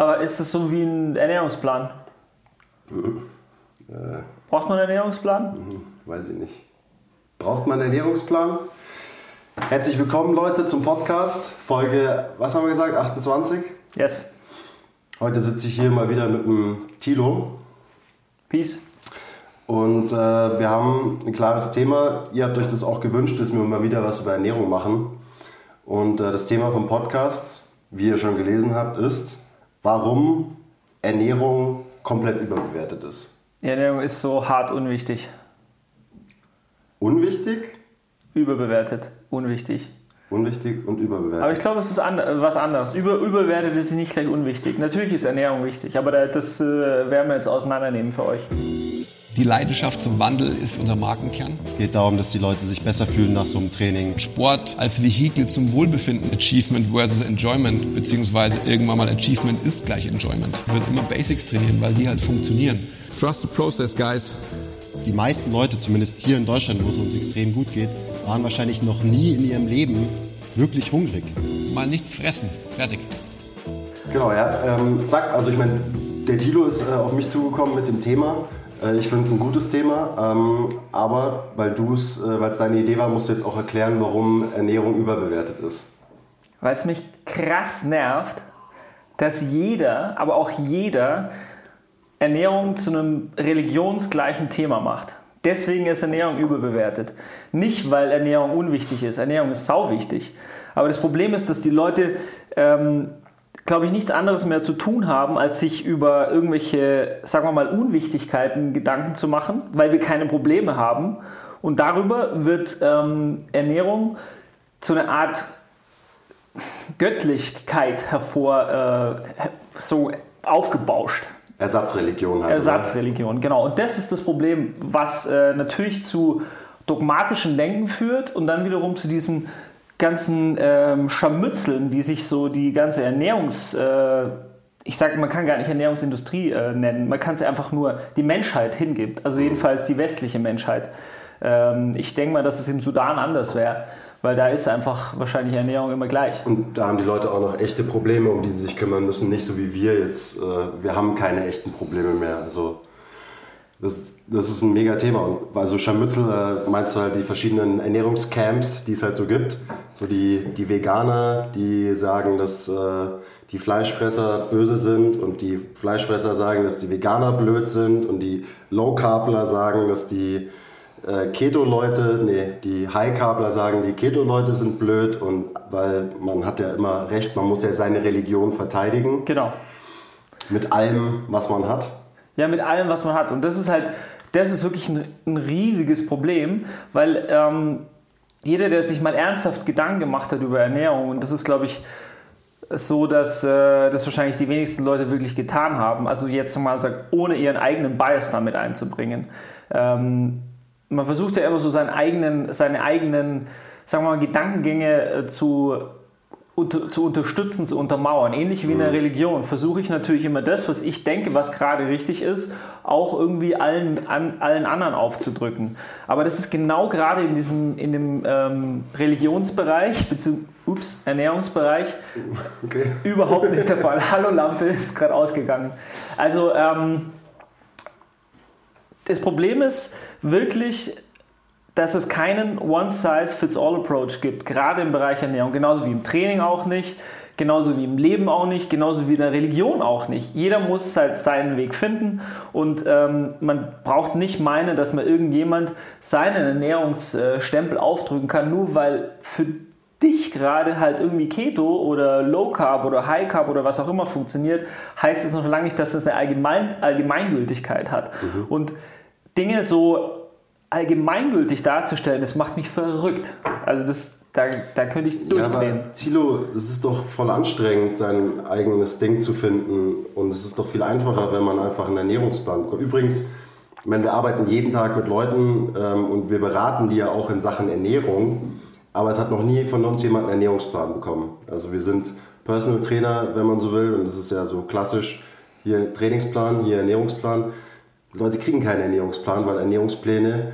Aber ist das so wie ein Ernährungsplan? Braucht man einen Ernährungsplan? Weiß ich nicht. Braucht man einen Ernährungsplan? Herzlich willkommen, Leute, zum Podcast. Folge, was haben wir gesagt? 28? Yes. Heute sitze ich hier mal wieder mit dem Tilo. Peace. Und äh, wir haben ein klares Thema. Ihr habt euch das auch gewünscht, dass wir mal wieder was über Ernährung machen. Und äh, das Thema vom Podcast, wie ihr schon gelesen habt, ist, warum Ernährung komplett überbewertet ist. Ernährung ist so hart unwichtig. Unwichtig, Überbewertet. Unwichtig. unwichtig und überbewertet. Aber ich glaube, es ist an, was anderes. Über, überbewertet ist nicht gleich unwichtig. Natürlich ist Ernährung wichtig, aber da- das äh, werden wir jetzt auseinandernehmen für euch. Die Leidenschaft zum Wandel ist unser Markenkern. Es geht darum, dass die Leute sich besser fühlen nach so einem Training. Sport als Vehikel zum Wohlbefinden. Achievement versus Enjoyment, beziehungsweise irgendwann mal Achievement ist gleich Enjoyment. Wir würden immer Basics trainieren, weil die halt funktionieren. Trust the process, guys. Die meisten Leute, zumindest hier in Deutschland, wo es uns extrem gut geht, waren wahrscheinlich noch nie in ihrem Leben wirklich hungrig. Mal nichts fressen. Fertig. Genau, ja. Ähm, zack, also ich meine, der Tilo ist äh, auf mich zugekommen mit dem Thema. Äh, ich finde es ein gutes Thema, ähm, aber weil es, äh, deine Idee war, musst du jetzt auch erklären, warum Ernährung überbewertet ist. Weil es mich krass nervt, dass jeder, aber auch jeder, Ernährung zu einem religionsgleichen Thema macht. Deswegen ist Ernährung überbewertet. Nicht, weil Ernährung unwichtig ist. Ernährung ist sauwichtig. Aber das Problem ist, dass die Leute, ähm, glaube ich, nichts anderes mehr zu tun haben, als sich über irgendwelche, sagen wir mal, Unwichtigkeiten Gedanken zu machen, weil wir keine Probleme haben. Und darüber wird ähm, Ernährung zu einer Art Göttlichkeit hervor äh, so aufgebauscht. Ersatzreligion halt. oder? Ersatzreligion, genau. Und das ist das Problem, was äh, natürlich zu dogmatischem Denken führt und dann wiederum zu diesem ganzen ähm, Scharmützeln, die sich so die ganze Ernährungs... Äh, ich sage, man kann gar nicht Ernährungsindustrie äh, nennen, man kann es einfach nur die Menschheit hingibt, also jedenfalls die westliche Menschheit. Ähm, ich denke mal, dass es im Sudan anders wäre, weil da ist einfach wahrscheinlich Ernährung immer gleich. Und da haben die Leute auch noch echte Probleme, um die sie sich kümmern müssen. Nicht so wie wir jetzt. Äh, wir haben keine echten Probleme mehr. Also das, das ist ein mega Thema. Und also Scharmützel äh, meinst du halt die verschiedenen Ernährungscamps, die es halt so gibt. So die, die Veganer, die sagen, dass äh, die Fleischfresser böse sind und die Fleischfresser sagen, dass die Veganer blöd sind und die Low-Carbler sagen, dass die äh, Keto-Leute, nee, die High-Carbler sagen, die Keto-Leute sind blöd und weil man hat ja immer recht, man muss ja seine Religion verteidigen Genau. mit allem, was man hat. Ja, mit allem, was man hat. Und das ist halt, das ist wirklich ein, ein riesiges Problem, weil ähm, jeder, der sich mal ernsthaft Gedanken gemacht hat über Ernährung, und das ist, glaube ich, so, dass äh, das wahrscheinlich die wenigsten Leute wirklich getan haben, also jetzt mal sagt, ohne ihren eigenen Bias damit einzubringen. Ähm, man versucht ja immer so seinen eigenen, seine eigenen, sagen wir mal, Gedankengänge äh, zu zu unterstützen, zu untermauern. Ähnlich wie in der Religion versuche ich natürlich immer das, was ich denke, was gerade richtig ist, auch irgendwie allen, an, allen anderen aufzudrücken. Aber das ist genau gerade in, diesem, in dem ähm, Religionsbereich, beziehungsweise ups, Ernährungsbereich, Okay. überhaupt nicht der Fall. Hallo Lampe ist gerade ausgegangen. Also ähm, das Problem ist wirklich, dass es keinen One-Size-Fits-All-Approach gibt, gerade im Bereich Ernährung, genauso wie im Training auch nicht, genauso wie im Leben auch nicht, genauso wie in der Religion auch nicht. Jeder muss halt seinen Weg finden und ähm, man braucht nicht meinen, dass man irgendjemand seinen Ernährungsstempel aufdrücken kann, nur weil für dich gerade halt irgendwie Keto oder Low Carb oder High Carb oder was auch immer funktioniert, heißt es noch lange nicht, dass das eine Allgemein Allgemeingültigkeit hat. Und Dinge so allgemeingültig darzustellen, das macht mich verrückt. Also das, da, da könnte ich Ja, durchdrehen. aber Thilo, es ist doch voll anstrengend, sein eigenes Ding zu finden. Und es ist doch viel einfacher, wenn man einfach einen Ernährungsplan bekommt. Übrigens, meine, wir arbeiten jeden Tag mit Leuten ähm, und wir beraten die ja auch in Sachen Ernährung. Aber es hat noch nie von uns jemand einen Ernährungsplan bekommen. Also wir sind Personal Trainer, wenn man so will. Und das ist ja so klassisch. Hier Trainingsplan, hier Ernährungsplan. Die Leute kriegen keinen Ernährungsplan, weil Ernährungspläne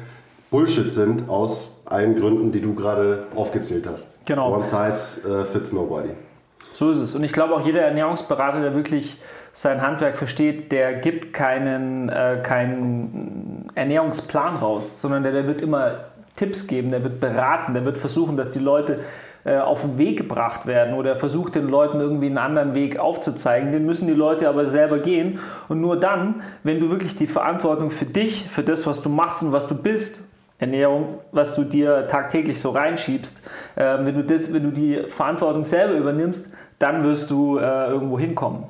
Bullshit sind aus allen Gründen, die du gerade aufgezählt hast. Genau. One size äh, fits nobody. So ist es. Und ich glaube auch jeder Ernährungsberater, der wirklich sein Handwerk versteht, der gibt keinen, äh, keinen Ernährungsplan raus, sondern der, der wird immer Tipps geben, der wird beraten, der wird versuchen, dass die Leute äh, auf den Weg gebracht werden oder versucht den Leuten irgendwie einen anderen Weg aufzuzeigen. Den müssen die Leute aber selber gehen. Und nur dann, wenn du wirklich die Verantwortung für dich, für das, was du machst und was du bist, Ernährung, was du dir tagtäglich so reinschiebst, äh, wenn, du das, wenn du die Verantwortung selber übernimmst, dann wirst du äh, irgendwo hinkommen.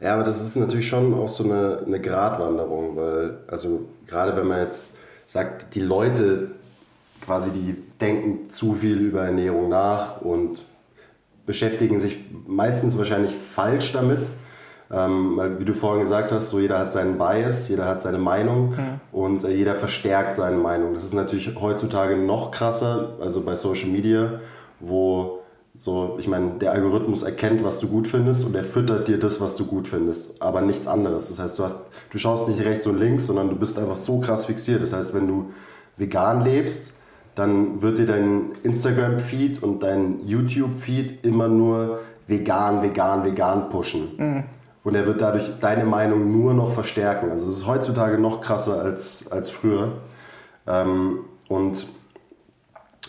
Ja, aber das ist natürlich schon auch so eine, eine Gratwanderung, weil, also gerade wenn man jetzt sagt, die Leute quasi, die denken zu viel über Ernährung nach und beschäftigen sich meistens wahrscheinlich falsch damit. Ähm, wie du vorhin gesagt hast, so jeder hat seinen Bias, jeder hat seine Meinung mhm. und äh, jeder verstärkt seine Meinung. Das ist natürlich heutzutage noch krasser, also bei Social Media, wo so, ich meine, der Algorithmus erkennt, was du gut findest und er füttert dir das, was du gut findest, aber nichts anderes. Das heißt, du, hast, du schaust nicht rechts und links, sondern du bist einfach so krass fixiert. Das heißt, wenn du vegan lebst, dann wird dir dein Instagram-Feed und dein YouTube-Feed immer nur vegan, vegan, vegan pushen. Mhm. Und er wird dadurch deine Meinung nur noch verstärken. Also es ist heutzutage noch krasser als, als früher. Ähm, und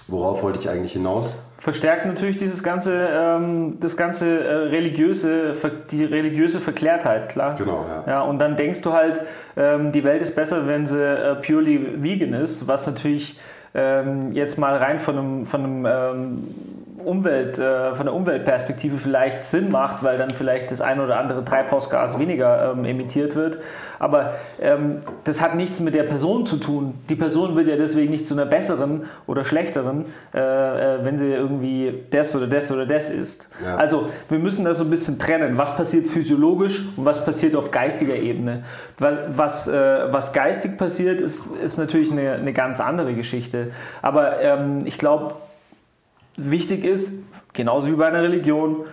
worauf wollte ich eigentlich hinaus? verstärkt natürlich dieses ganze, ähm, das ganze äh, religiöse, die religiöse Verklärtheit, klar. Genau, ja. ja und dann denkst du halt, ähm, die Welt ist besser, wenn sie äh, purely vegan ist, was natürlich ähm, jetzt mal rein von einem, von einem ähm, Umwelt, äh, von der Umweltperspektive vielleicht Sinn macht, weil dann vielleicht das ein oder andere Treibhausgas weniger ähm, emittiert wird. Aber ähm, das hat nichts mit der Person zu tun. Die Person wird ja deswegen nicht zu einer besseren oder schlechteren, äh, äh, wenn sie irgendwie das oder das oder das ist. Ja. Also wir müssen das so ein bisschen trennen. Was passiert physiologisch und was passiert auf geistiger Ebene? Was, äh, was geistig passiert, ist, ist natürlich eine, eine ganz andere Geschichte. Aber ähm, ich glaube, wichtig ist, genauso wie bei einer Religion,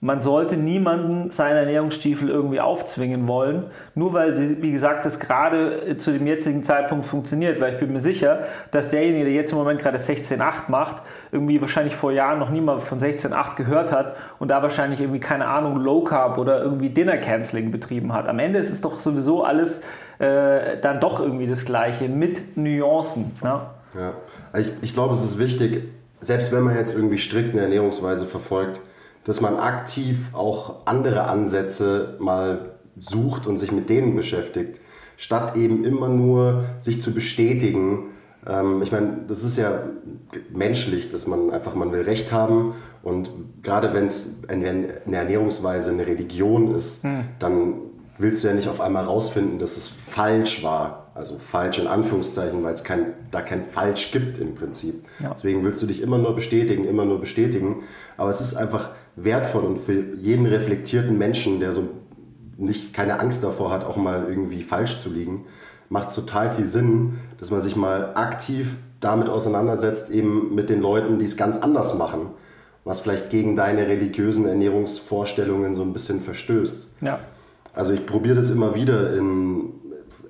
man sollte niemanden seinen Ernährungsstiefel irgendwie aufzwingen wollen, nur weil, wie gesagt, das gerade zu dem jetzigen Zeitpunkt funktioniert. Weil ich bin mir sicher, dass derjenige, der jetzt im Moment gerade 16,8 macht, irgendwie wahrscheinlich vor Jahren noch niemand von 16,8 gehört hat und da wahrscheinlich irgendwie, keine Ahnung, Low Carb oder irgendwie Dinner Canceling betrieben hat. Am Ende ist es doch sowieso alles äh, dann doch irgendwie das Gleiche mit Nuancen. Ne? Ja, ich, ich glaube, es ist wichtig, selbst wenn man jetzt irgendwie strikt eine Ernährungsweise verfolgt, dass man aktiv auch andere Ansätze mal sucht und sich mit denen beschäftigt, statt eben immer nur sich zu bestätigen. Ähm, ich meine, das ist ja menschlich, dass man einfach, man will Recht haben und gerade wenn es eine Ernährungsweise eine Religion ist, hm. dann willst du ja nicht auf einmal rausfinden, dass es falsch war. Also falsch in Anführungszeichen, weil es kein, da kein Falsch gibt im Prinzip. Ja. Deswegen willst du dich immer nur bestätigen, immer nur bestätigen. Aber es ist einfach wertvoll und für jeden reflektierten Menschen, der so nicht keine Angst davor hat, auch mal irgendwie falsch zu liegen, macht es total viel Sinn, dass man sich mal aktiv damit auseinandersetzt, eben mit den Leuten, die es ganz anders machen, was vielleicht gegen deine religiösen Ernährungsvorstellungen so ein bisschen verstößt. Ja. Also ich probiere das immer wieder in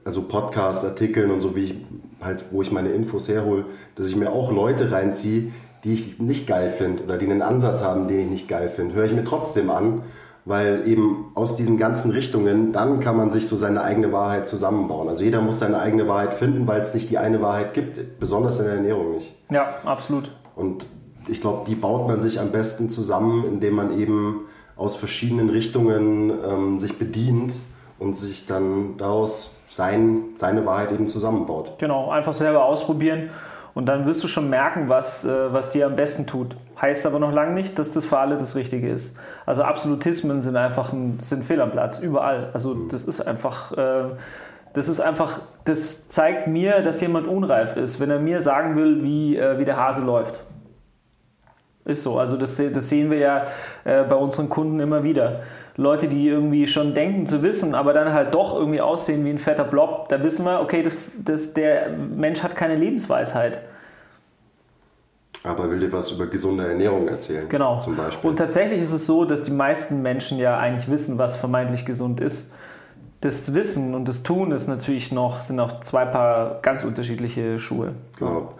also Podcasts, Artikeln und so, wie ich halt, wo ich meine Infos herhole, dass ich mir auch Leute reinziehe, die ich nicht geil finde oder die einen Ansatz haben, den ich nicht geil finde, höre ich mir trotzdem an, weil eben aus diesen ganzen Richtungen, dann kann man sich so seine eigene Wahrheit zusammenbauen. Also jeder muss seine eigene Wahrheit finden, weil es nicht die eine Wahrheit gibt, besonders in der Ernährung nicht. Ja, absolut. Und ich glaube, die baut man sich am besten zusammen, indem man eben aus verschiedenen Richtungen ähm, sich bedient und sich dann daraus sein, seine Wahrheit eben zusammenbaut. Genau, einfach selber ausprobieren und dann wirst du schon merken, was, äh, was dir am besten tut. Heißt aber noch lange nicht, dass das für alle das Richtige ist. Also Absolutismen sind einfach ein, sind fehl am Platz, überall. Also mhm. das ist einfach... Äh, das ist einfach, das zeigt mir, dass jemand unreif ist, wenn er mir sagen will, wie, äh, wie der Hase läuft. Ist so. Also das, das sehen wir ja äh, bei unseren Kunden immer wieder. Leute, die irgendwie schon denken zu wissen, aber dann halt doch irgendwie aussehen wie ein fetter Blob, da wissen wir, okay, das, das, der Mensch hat keine Lebensweisheit. Aber will dir was über gesunde Ernährung erzählen? Genau. Zum Beispiel. Und tatsächlich ist es so, dass die meisten Menschen ja eigentlich wissen, was vermeintlich gesund ist. Das Wissen und das Tun ist natürlich noch, sind noch zwei Paar ganz unterschiedliche Schuhe. Genau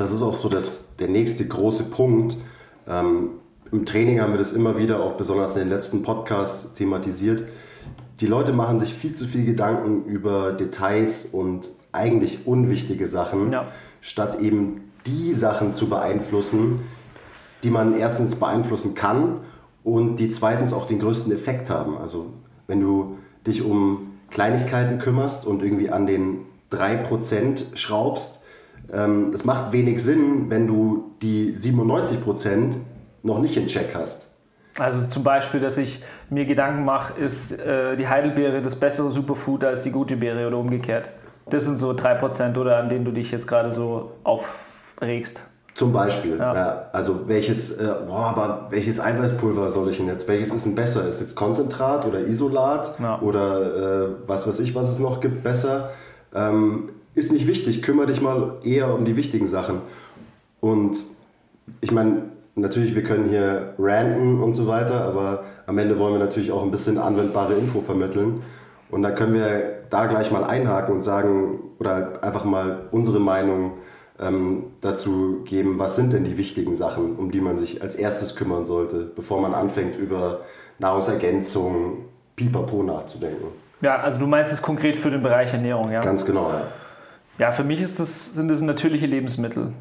das ist auch so das, der nächste große Punkt. Ähm, im Training haben wir das immer wieder, auch besonders in den letzten Podcasts thematisiert. Die Leute machen sich viel zu viel Gedanken über Details und eigentlich unwichtige Sachen, Ja. statt eben die Sachen zu beeinflussen, die man erstens beeinflussen kann und die zweitens auch den größten Effekt haben. Also wenn du dich um Kleinigkeiten kümmerst und irgendwie an den 3% schraubst, ähm, es macht wenig Sinn, wenn du die 97% noch nicht in Check hast. Also zum Beispiel, dass ich mir Gedanken mache, ist äh, die Heidelbeere das bessere Superfood als die Goji-Beere oder umgekehrt. Das sind so 3% oder an denen du dich jetzt gerade so aufregst. Zum Beispiel. Ja. Ja. also welches, äh, boah, aber welches Eiweißpulver soll ich denn jetzt? Welches ist denn besser? Ist jetzt Konzentrat oder Isolat Ja. oder äh, was weiß ich, was es noch gibt, besser? Ähm, ist nicht wichtig. Kümmere dich mal eher um die wichtigen Sachen. Und ich meine, natürlich, wir können hier ranten und so weiter, aber am Ende wollen wir natürlich auch ein bisschen anwendbare Info vermitteln. Und da können wir da gleich mal einhaken und sagen oder einfach mal unsere Meinung ähm, dazu geben, was sind denn die wichtigen Sachen, um die man sich als erstes kümmern sollte, bevor man anfängt über Nahrungsergänzung, pipapo nachzudenken. Ja, also du meinst es konkret für den Bereich Ernährung, ja? Ganz genau, ja. Ja, für mich ist das, sind das natürliche Lebensmittel.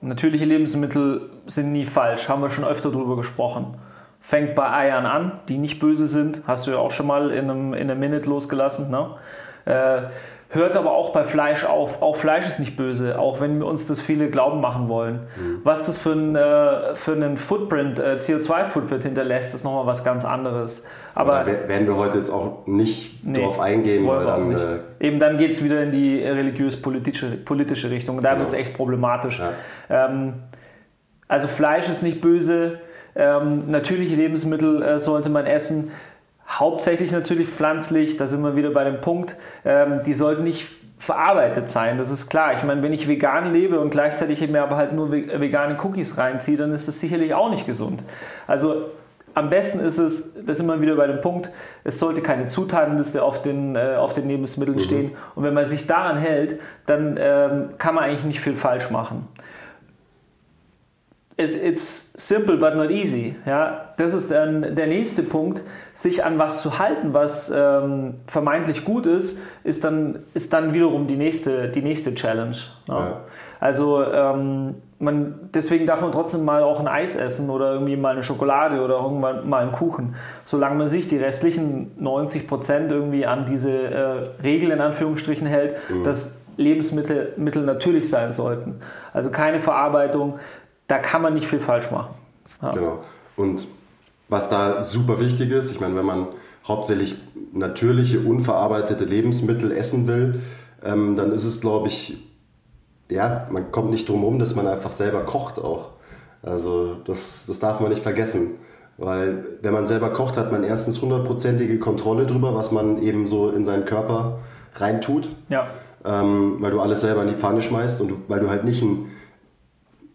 Natürliche Lebensmittel sind nie falsch, haben wir schon öfter darüber gesprochen. Fängt bei Eiern an, die nicht böse sind, hast du ja auch schon mal in einem, in einem Minute losgelassen. Ne? Äh, hört aber auch bei Fleisch auf. Auch Fleisch ist nicht böse, auch wenn wir uns das viele glauben machen wollen. Was das für, ein, äh, für einen Footprint, äh, CO2-Footprint hinterlässt, ist nochmal was ganz anderes. Aber da wer- werden wir heute jetzt auch nicht Nee, drauf eingehen, wollen weil dann äh, Eben dann geht es wieder in die religiös-politische politische Richtung. Da Genau. wird es echt problematisch. Ja. Ähm, also Fleisch ist nicht böse. Ähm, natürliche Lebensmittel äh, sollte man essen. Hauptsächlich natürlich pflanzlich, da sind wir wieder bei dem Punkt. Ähm, die sollten nicht verarbeitet sein, das ist klar. Ich meine, wenn ich vegan lebe und gleichzeitig mir aber halt nur ve- vegane Cookies reinziehe, dann ist das sicherlich auch nicht gesund. Also am besten ist es, da sind wir wieder bei dem Punkt, es sollte keine Zutatenliste auf den, äh, auf den Lebensmitteln stehen. Und wenn man sich daran hält, dann ähm, kann man eigentlich nicht viel falsch machen. It's, it's simple but not easy. Ja? Das ist dann der nächste Punkt, sich an was zu halten, was ähm, vermeintlich gut ist, ist dann, ist dann wiederum die nächste, die nächste Challenge. ne? Ja. Also ähm, man, deswegen darf man trotzdem mal auch ein Eis essen oder irgendwie mal eine Schokolade oder irgendwann mal einen Kuchen, solange man sich die restlichen 90 Prozent irgendwie an diese äh, Regel in Anführungsstrichen hält, dass Lebensmittel Mittel natürlich sein sollten. Also keine Verarbeitung, da kann man nicht viel falsch machen. Ja. Genau. Und was da super wichtig ist, ich meine, wenn man hauptsächlich natürliche, unverarbeitete Lebensmittel essen will, ähm, dann ist es, glaube ich, ja, man kommt nicht drum herum, dass man einfach selber kocht auch. Also das, das darf man nicht vergessen. Weil wenn man selber kocht, hat man erstens hundertprozentige Kontrolle drüber, was man eben so in seinen Körper reintut Ja. ähm, weil du alles selber in die Pfanne schmeißt und du, weil du halt nicht ein,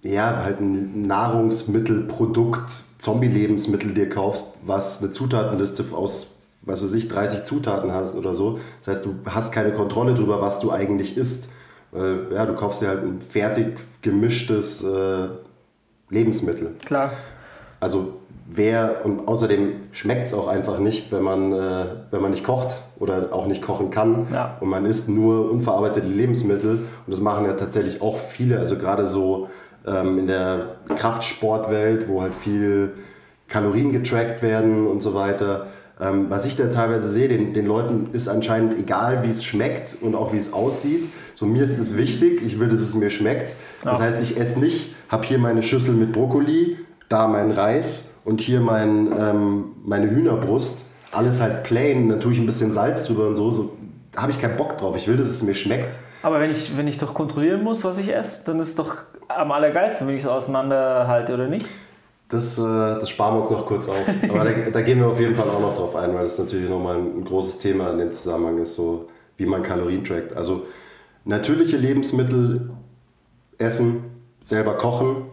ja, halt ein Nahrungsmittelprodukt, Zombie-Lebensmittel dir kaufst, was eine Zutatenliste aus, was weiß ich, 30 Zutaten hast oder so. Das heißt, du hast keine Kontrolle darüber, was du eigentlich isst. Ja, du kaufst dir halt ein fertig gemischtes äh, Lebensmittel. Klar. Also wer und außerdem schmeckt es auch einfach nicht, wenn man, äh, wenn man nicht kocht oder auch nicht kochen kann Ja. und man isst nur unverarbeitete Lebensmittel und das machen ja tatsächlich auch viele, also gerade so ähm, in der Kraftsportwelt, wo halt viel Kalorien getrackt werden und so weiter. Ähm, was ich da teilweise sehe, den, den Leuten ist anscheinend egal, wie es schmeckt und auch wie es aussieht. So mir ist es wichtig, ich will, dass es mir schmeckt. Das Ja. heißt, ich esse nicht, habe hier meine Schüssel mit Brokkoli, da mein Reis und hier mein, ähm, meine Hühnerbrust. Alles halt plain, dann tue ich ein bisschen Salz drüber und so. so da habe ich keinen Bock drauf. Ich will, dass es mir schmeckt. Aber wenn ich, wenn ich doch kontrollieren muss, was ich esse, dann ist es doch am allergeilsten, wenn ich es auseinanderhalte, oder nicht? Das, äh, das sparen wir uns noch kurz auf. Aber da, da gehen wir auf jeden Fall auch noch drauf ein, weil das natürlich nochmal ein großes Thema in dem Zusammenhang ist, so wie man Kalorien trackt. Also natürliche Lebensmittel essen, selber kochen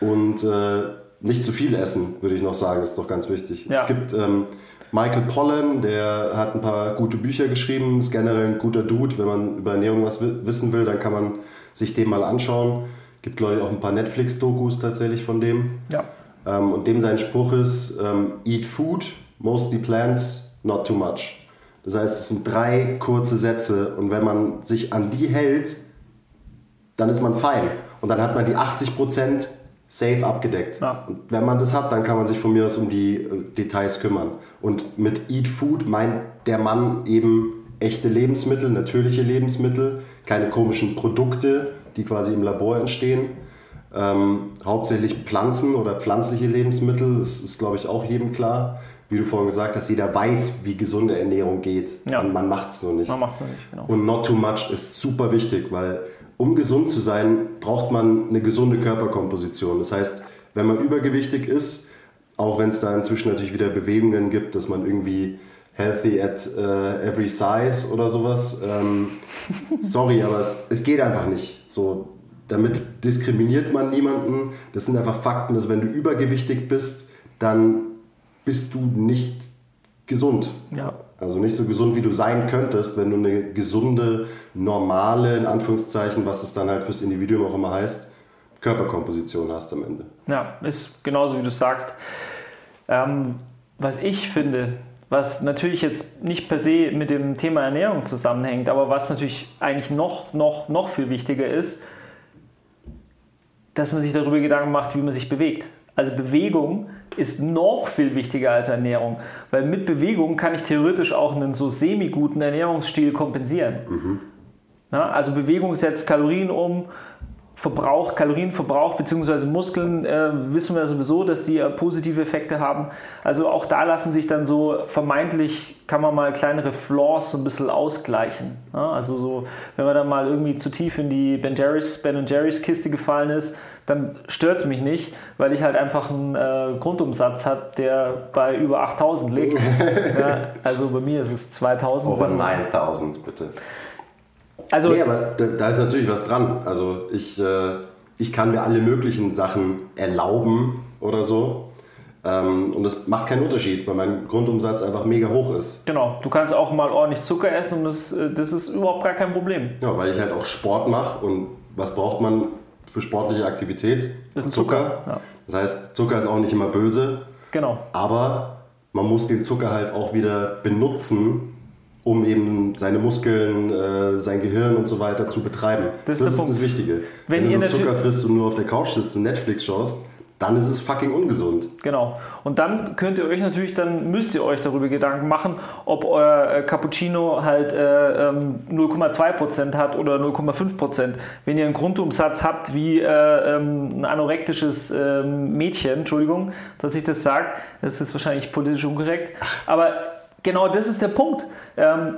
und äh, nicht zu viel essen, würde ich noch sagen, ist doch ganz wichtig. Ja. Es gibt ähm, Michael Pollan, der hat ein paar gute Bücher geschrieben, ist generell ein guter Dude. Wenn man über Ernährung was wi- wissen will, dann kann man sich den mal anschauen. Gibt, glaube ich, auch ein paar Netflix-Dokus tatsächlich von dem. Ja. Ähm, und dem sein Spruch ist, ähm, eat food, mostly plants, not too much. Das heißt, es sind drei kurze Sätze und wenn man sich an die hält, dann ist man fein. Und dann hat man die 80% safe abgedeckt. Ja. Und wenn man das hat, dann kann man sich von mir aus um die äh, Details kümmern. Und mit Eat Food meint der Mann eben echte Lebensmittel, natürliche Lebensmittel, keine komischen Produkte, die quasi im Labor entstehen. Ähm, hauptsächlich Pflanzen oder pflanzliche Lebensmittel, das ist, glaube ich, auch jedem klar. Wie du vorhin gesagt hast, jeder weiß, wie gesunde Ernährung geht. Ja. Und man macht es nur nicht. Man macht es nicht, genau. Und not too much ist super wichtig, weil um gesund zu sein, braucht man eine gesunde Körperkomposition. Das heißt, wenn man übergewichtig ist, auch wenn es da inzwischen natürlich wieder Bewegungen gibt, dass man irgendwie healthy at äh, every size oder sowas, ähm, sorry, aber es, es geht einfach nicht. So, damit diskriminiert man niemanden. Das sind einfach Fakten, dass wenn du übergewichtig bist, dann bist du nicht gesund. Ja. Also nicht so gesund, wie du sein könntest, wenn du eine gesunde, normale, in Anführungszeichen, was es dann halt fürs Individuum auch immer heißt, Körperkomposition hast am Ende. Ja, ist genauso wie du sagst. Ähm, was ich finde, was natürlich jetzt nicht per se mit dem Thema Ernährung zusammenhängt, aber was natürlich eigentlich noch, noch, noch viel wichtiger ist, dass man sich darüber Gedanken macht, wie man sich bewegt. Also Bewegung ist noch viel wichtiger als Ernährung, weil mit Bewegung kann ich theoretisch auch einen so semi-guten Ernährungsstil kompensieren. Ja, also Bewegung setzt Kalorien um, Verbrauch, Kalorienverbrauch bzw. Muskeln äh, wissen wir sowieso, dass die äh, positive Effekte haben. Also auch da lassen sich dann so vermeintlich, kann man mal kleinere Flaws so ein bisschen ausgleichen. Ja, also so, wenn man dann mal irgendwie zu tief in die Ben Jerry's, ben Jerry's Kiste gefallen ist, dann stört es mich nicht, weil ich halt einfach einen äh, Grundumsatz habe, der bei über 8000 liegt. ja, also bei mir ist es 2000. Over 9000, bitte. Also, Nee, aber da, da ist natürlich was dran. Also ich, äh, ich kann mir alle möglichen Sachen erlauben oder so. Ähm, und das macht keinen Unterschied, weil mein Grundumsatz einfach mega hoch ist. genau, du kannst auch mal ordentlich Zucker essen und das, äh, das ist überhaupt gar kein Problem. Ja, weil ich halt auch Sport mache und was braucht man für sportliche Aktivität? Ist Zucker, ja. Das heißt, Zucker ist auch nicht immer böse, Genau. aber man muss den Zucker halt auch wieder benutzen, um eben seine Muskeln, äh, sein Gehirn und so weiter zu betreiben. Das Das, ist ist das Wichtige. Wenn Wenn, du Zucker frisst und nur auf der Couch sitzt und Netflix schaust, dann ist es fucking ungesund. Genau. Und dann könnt ihr euch natürlich, dann müsst ihr euch darüber Gedanken machen, ob euer äh, Cappuccino halt äh, ähm, 0,2% hat oder 0,5%. Wenn ihr einen Grundumsatz habt wie äh, ähm, ein anorektisches ähm, Mädchen, Entschuldigung, dass ich das sage, das ist wahrscheinlich politisch unkorrekt, aber genau das ist der Punkt. Ähm,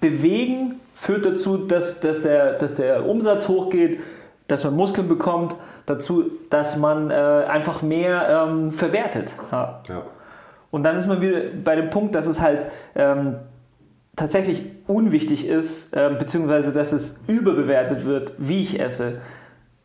bewegen führt dazu, dass, dass, der, dass der Umsatz hochgeht, dass man Muskeln bekommt, dazu, dass man äh, einfach mehr ähm, verwertet. Ja. Ja. Und dann ist man wieder bei dem Punkt, dass es halt ähm, tatsächlich unwichtig ist, ähm, beziehungsweise dass es überbewertet wird, wie ich esse.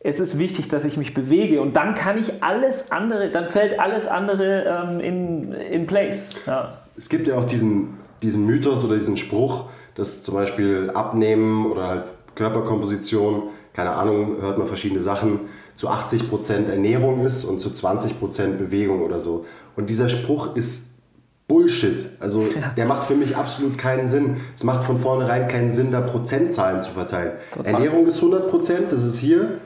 Es ist wichtig, dass ich mich bewege und dann kann ich alles andere, dann fällt alles andere ähm, in, in place. Ja. Es gibt ja auch diesen, diesen Mythos oder diesen Spruch, dass zum Beispiel Abnehmen oder halt Körperkomposition, keine Ahnung, hört man verschiedene Sachen, zu 80% Ernährung ist und zu 20% Bewegung oder so. Und dieser Spruch ist Bullshit. Also der macht für mich absolut keinen Sinn. Es macht von vornherein keinen Sinn, da Prozentzahlen zu verteilen. Total. Ernährung ist 100%, das ist hier.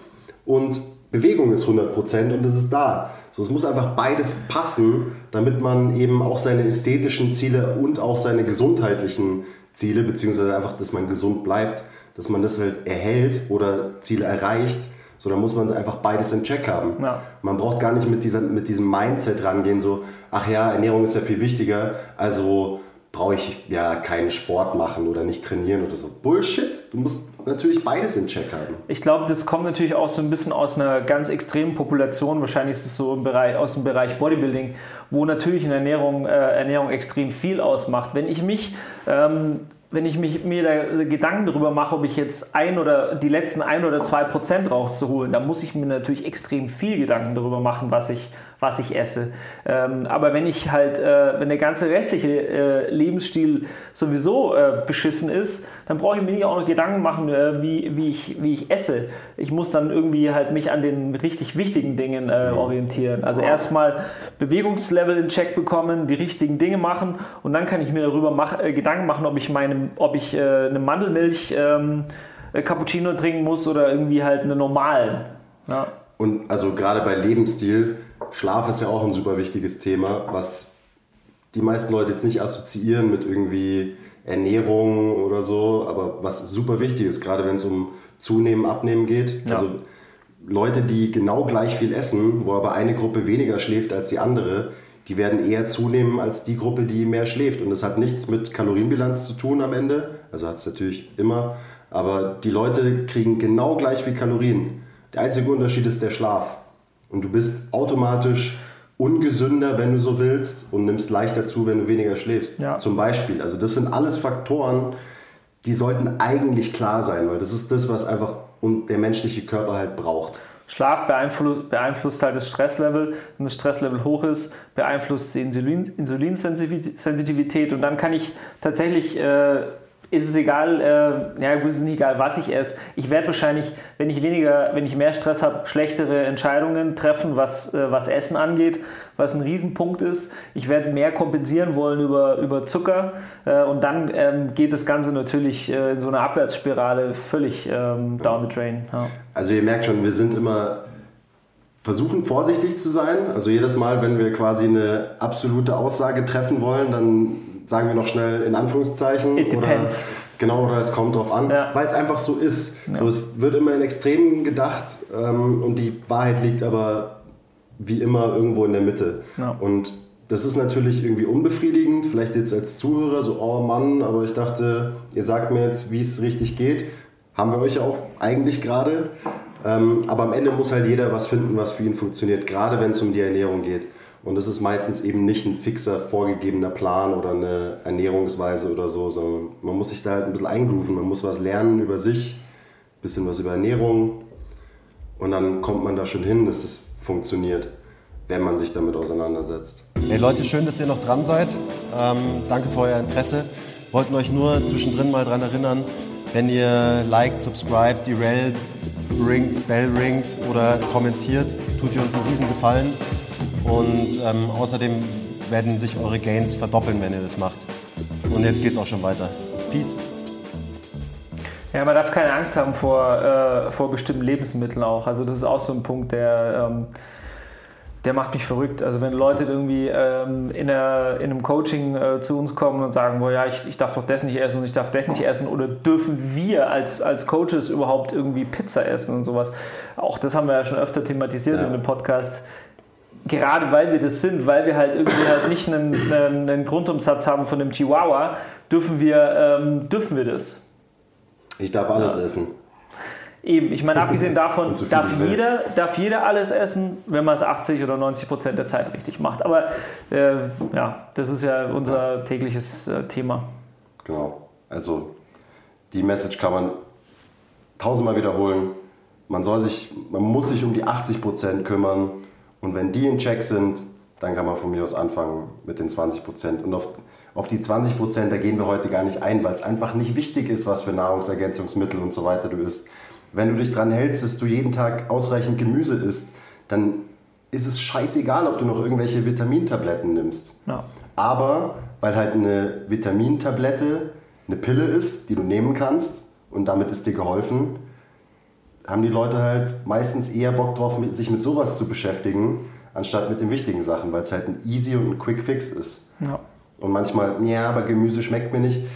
Und Bewegung ist 100% und das ist da. So, es muss einfach beides passen, damit man eben auch seine ästhetischen Ziele und auch seine gesundheitlichen Ziele, beziehungsweise einfach, dass man gesund bleibt, dass man das halt erhält oder Ziele erreicht. So, da muss man einfach beides in Check haben. Ja. Man braucht gar nicht mit, dieser, mit diesem Mindset rangehen, so, ach ja, Ernährung ist ja viel wichtiger, also brauche ich ja keinen Sport machen oder nicht trainieren oder so. Bullshit. Du musst natürlich beides in Check haben. Ich glaube, das kommt natürlich auch so ein bisschen aus einer ganz extremen Population. Wahrscheinlich ist es so im Bereich, aus dem Bereich Bodybuilding, wo natürlich in Ernährung, äh, Ernährung extrem viel ausmacht. Wenn ich mich, ähm, wenn ich mich, mir da Gedanken darüber mache, ob ich jetzt ein oder die letzten ein oder zwei Prozent rauszuholen, dann muss ich mir natürlich extrem viel Gedanken darüber machen, was ich, was ich esse. Ähm, aber wenn ich halt, äh, wenn der ganze restliche äh, Lebensstil sowieso äh, beschissen ist, dann brauche ich mir nicht auch noch Gedanken machen, äh, wie, wie, ich, wie ich esse. Ich muss dann irgendwie halt mich an den richtig wichtigen Dingen äh, orientieren. Also erstmal Bewegungslevel in Check bekommen, die richtigen Dinge machen und dann kann ich mir darüber mach, äh, Gedanken machen, ob ich meine, ob ich eine Mandelmilch ähm, Cappuccino trinken muss oder irgendwie halt eine normalen. Ja. Und also gerade bei Lebensstil, Schlaf ist ja auch ein super wichtiges Thema, was die meisten Leute jetzt nicht assoziieren mit irgendwie Ernährung oder so, aber was super wichtig ist, gerade wenn es um Zunehmen, Abnehmen geht. Ja. Also Leute, die genau gleich viel essen, wo aber eine Gruppe weniger schläft als die andere, die werden eher zunehmen als die Gruppe, die mehr schläft. Und das hat nichts mit Kalorienbilanz zu tun am Ende, also hat es natürlich immer, aber die Leute kriegen genau gleich viel Kalorien. Der einzige Unterschied ist der Schlaf. Und du bist automatisch ungesünder, wenn du so willst, und nimmst leichter zu, wenn du weniger schläfst. Ja. Zum Beispiel. Also das sind alles Faktoren, die sollten eigentlich klar sein, weil das ist das, was einfach der menschliche Körper halt braucht. Schlaf beeinflusst, beeinflusst halt das Stresslevel. Wenn das Stresslevel hoch ist, beeinflusst die Insulin, Insulinsensitivität. Und dann kann ich tatsächlich äh, ist es egal, äh, ja gut, es ist nicht egal, was ich esse. Ich werde wahrscheinlich, wenn ich weniger, wenn ich mehr Stress habe, schlechtere Entscheidungen treffen, was, äh, was Essen angeht, was ein Riesenpunkt ist. Ich werde mehr kompensieren wollen über, über Zucker äh, und dann ähm, geht das Ganze natürlich äh, in so eine Abwärtsspirale völlig ähm, down the drain. Ja. Also ihr merkt schon, wir sind immer versuchen vorsichtig zu sein. Also jedes Mal, wenn wir quasi eine absolute Aussage treffen wollen, dann sagen wir noch schnell in Anführungszeichen. It depends. Oder, genau, oder es kommt drauf an, ja. weil es einfach so ist. Ja. So, es wird immer in Extremen gedacht ähm, und die Wahrheit liegt aber wie immer irgendwo in der Mitte. Ja. Und das ist natürlich irgendwie unbefriedigend, vielleicht jetzt als Zuhörer so, oh Mann, aber ich dachte, ihr sagt mir jetzt, wie es richtig geht. Haben wir euch ja auch eigentlich gerade. Ähm, aber am Ende muss halt jeder was finden, was für ihn funktioniert, gerade wenn es um die Ernährung geht. Und es ist meistens eben nicht ein fixer, vorgegebener Plan oder eine Ernährungsweise oder so, sondern man muss sich da halt ein bisschen eingrooven. Man muss was lernen über sich, ein bisschen was über Ernährung. Und dann kommt man da schon hin, dass das funktioniert, wenn man sich damit auseinandersetzt. Hey Leute, schön, dass ihr noch dran seid. Ähm, danke für euer Interesse. Wollten euch nur zwischendrin mal daran erinnern, wenn ihr liked, subscribed, die Rel ringt, Bell ringt oder kommentiert, tut ihr uns einen riesen Gefallen. Und ähm, außerdem werden sich eure Gains verdoppeln, wenn ihr das macht. Und jetzt geht's auch schon weiter. Peace. Ja, man darf keine Angst haben vor, äh, vor bestimmten Lebensmitteln auch. Also das ist auch so ein Punkt, der, ähm, der macht mich verrückt. Also wenn Leute irgendwie ähm, in, der, in einem Coaching äh, zu uns kommen und sagen, boah, ja, ich, ich darf doch das nicht essen und ich darf das nicht essen oder dürfen wir als, als Coaches überhaupt irgendwie Pizza essen und sowas. Auch das haben wir ja schon öfter thematisiert ja. in dem Podcast gerade weil wir das sind, weil wir halt irgendwie halt nicht einen, einen Grundumsatz haben von dem Chihuahua, dürfen wir, ähm, dürfen wir das. Ich darf alles ja. essen. Eben, ich meine, abgesehen davon darf jeder, darf jeder alles essen, wenn man es 80 oder 90 Prozent der Zeit richtig macht. Aber äh, ja, das ist ja unser tägliches äh, Thema. Genau. Also die Message kann man tausendmal wiederholen. Man soll sich, man muss sich um die 80 Prozent kümmern und wenn die in Check sind, dann kann man von mir aus anfangen mit den 20 Prozent. Und auf, auf die 20 Prozent, da gehen wir heute gar nicht ein, weil es einfach nicht wichtig ist, was für Nahrungsergänzungsmittel und so weiter du isst. Wenn du dich daran hältst, dass du jeden Tag ausreichend Gemüse isst, dann ist es scheißegal, ob du noch irgendwelche Vitamintabletten nimmst. Ja. Aber weil halt eine Vitamintablette eine Pille ist, die du nehmen kannst und damit ist dir geholfen, haben die Leute halt meistens eher Bock drauf, sich mit sowas zu beschäftigen, anstatt mit den wichtigen Sachen, weil es halt ein easy und ein quick fix ist. Ja. Und manchmal, ja, aber Gemüse schmeckt mir nicht.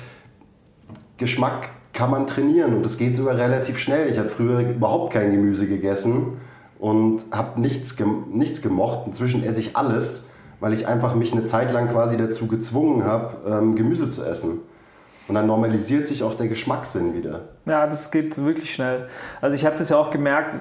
Geschmack kann man trainieren und es geht sogar relativ schnell. Ich habe früher überhaupt kein Gemüse gegessen und habe nichts, nichts gemocht. Inzwischen esse ich alles, weil ich einfach mich eine Zeit lang quasi dazu gezwungen habe, ähm, Gemüse zu essen. Und dann normalisiert sich auch der Geschmackssinn wieder. Ja, das geht wirklich schnell. Also ich habe das ja auch gemerkt,